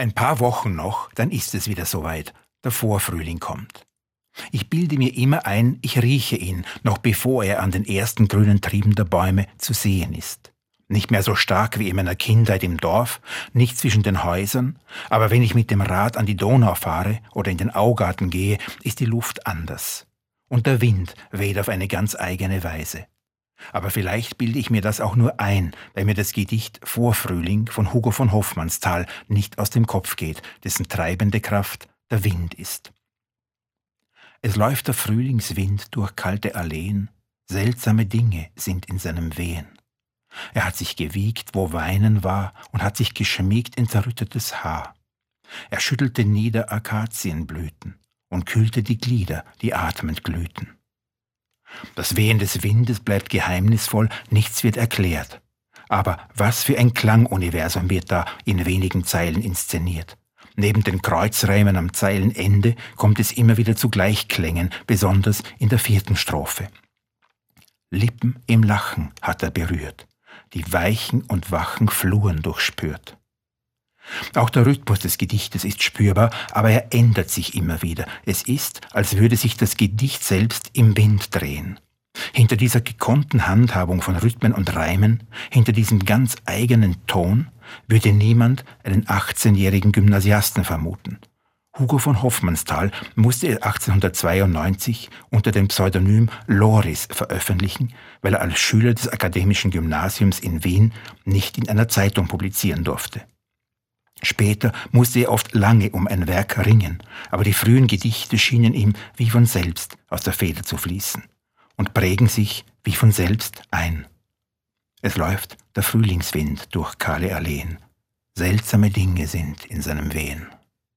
Ein paar Wochen noch, dann ist es wieder soweit. Der Vorfrühling kommt. Ich bilde mir immer ein, ich rieche ihn, noch bevor er an den ersten grünen Trieben der Bäume zu sehen ist. Nicht mehr so stark wie in meiner Kindheit im Dorf, nicht zwischen den Häusern, aber wenn ich mit dem Rad an die Donau fahre oder in den Augarten gehe, ist die Luft anders. Und der Wind weht auf eine ganz eigene Weise. Aber vielleicht bilde ich mir das auch nur ein, weil mir das Gedicht Vorfrühling von Hugo von Hoffmannsthal nicht aus dem Kopf geht, dessen treibende Kraft der Wind ist. Es läuft der Frühlingswind durch kalte Alleen, seltsame Dinge sind in seinem Wehen. Er hat sich gewiegt, wo Weinen war, und hat sich geschmiegt in zerrüttetes Haar. Er schüttelte nieder Akazienblüten und kühlte die Glieder, die atmend glühten. Das Wehen des Windes bleibt geheimnisvoll, nichts wird erklärt. Aber was für ein Klanguniversum wird da in wenigen Zeilen inszeniert. Neben den Kreuzreimen am Zeilenende kommt es immer wieder zu Gleichklängen, besonders in der vierten Strophe. Lippen im Lachen hat er berührt, die weichen und wachen Fluren durchspürt. Auch der Rhythmus des Gedichtes ist spürbar, aber er ändert sich immer wieder. Es ist, als würde sich das Gedicht selbst im Wind drehen. Hinter dieser gekonnten Handhabung von Rhythmen und Reimen, hinter diesem ganz eigenen Ton, würde niemand einen 18-jährigen Gymnasiasten vermuten. Hugo von Hoffmannsthal musste er 1892 unter dem Pseudonym Loris veröffentlichen, weil er als Schüler des Akademischen Gymnasiums in Wien nicht in einer Zeitung publizieren durfte. Später musste er oft lange um ein Werk ringen, aber die frühen Gedichte schienen ihm wie von selbst aus der Feder zu fließen und prägen sich wie von selbst ein. Es läuft der Frühlingswind durch kahle Alleen. Seltsame Dinge sind in seinem Wehen.